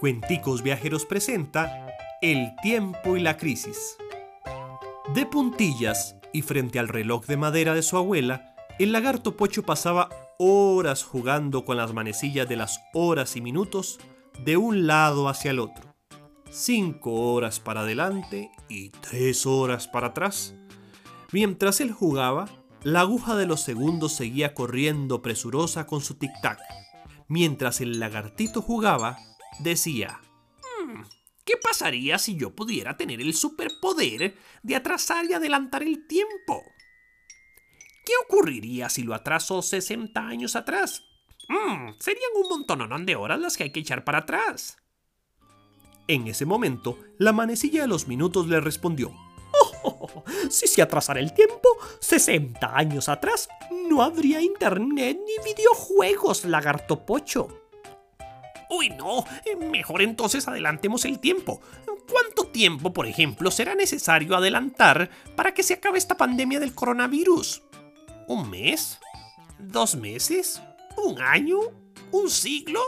Cuenticos Viajeros presenta El tiempo y la crisis. De puntillas y frente al reloj de madera de su abuela, el lagarto Pocho pasaba horas jugando con las manecillas de las horas y minutos de un lado hacia el otro. Cinco horas para adelante y tres horas para atrás. Mientras él jugaba, la aguja de los segundos seguía corriendo presurosa con su tic-tac. Mientras el lagartito jugaba, decía, "Hmm, ¿qué pasaría si yo pudiera tener el superpoder de atrasar y adelantar el tiempo? ¿Qué ocurriría si lo atraso 60 años atrás? Hmm, serían un montononón de horas las que hay que echar para atrás. En ese momento, la manecilla de los minutos le respondió, Oh, si se atrasara el tiempo, 60 años atrás, no habría internet ni videojuegos, lagarto pocho. Uy, no, mejor entonces adelantemos el tiempo. ¿Cuánto tiempo, por ejemplo, será necesario adelantar para que se acabe esta pandemia del coronavirus? ¿Un mes? ¿Dos meses? ¿Un año? ¿Un siglo?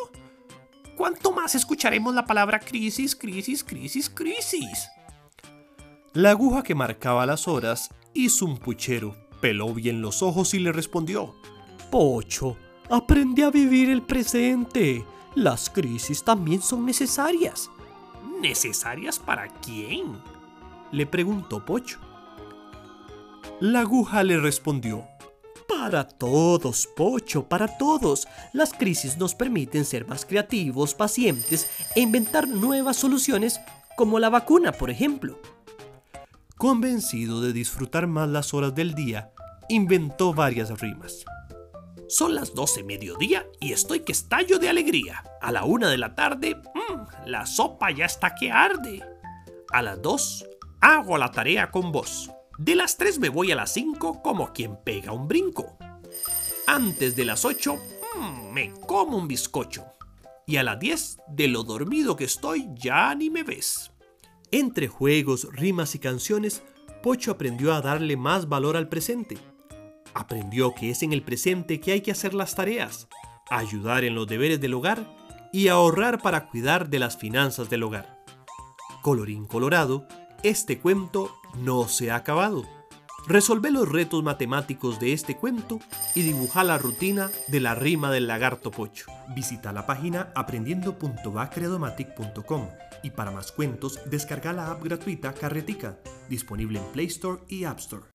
¿Cuánto más escucharemos la palabra crisis, crisis, crisis, crisis? La aguja que marcaba las horas hizo un puchero, peló bien los ojos y le respondió, Pocho, aprende a vivir el presente. Las crisis también son necesarias. ¿Necesarias para quién? Le preguntó Pocho. La aguja le respondió, para todos, Pocho, para todos. Las crisis nos permiten ser más creativos, pacientes e inventar nuevas soluciones, como la vacuna, por ejemplo. Convencido de disfrutar más las horas del día, inventó varias rimas. Son las 12 mediodía y estoy que estallo de alegría. A la una de la tarde, mmm, la sopa ya está que arde. A las 2, hago la tarea con vos. De las 3 me voy a las 5 como quien pega un brinco. Antes de las 8, mmm, me como un bizcocho. Y a las 10, de lo dormido que estoy, ya ni me ves. Entre juegos, rimas y canciones, Pocho aprendió a darle más valor al presente. Aprendió que es en el presente que hay que hacer las tareas, ayudar en los deberes del hogar y ahorrar para cuidar de las finanzas del hogar. Colorín colorado, este cuento no se ha acabado. Resolve los retos matemáticos de este cuento y dibuja la rutina de la rima del lagarto pocho. Visita la página aprendiendo.bacredomatic.com y para más cuentos descarga la app gratuita Carretica, disponible en Play Store y App Store.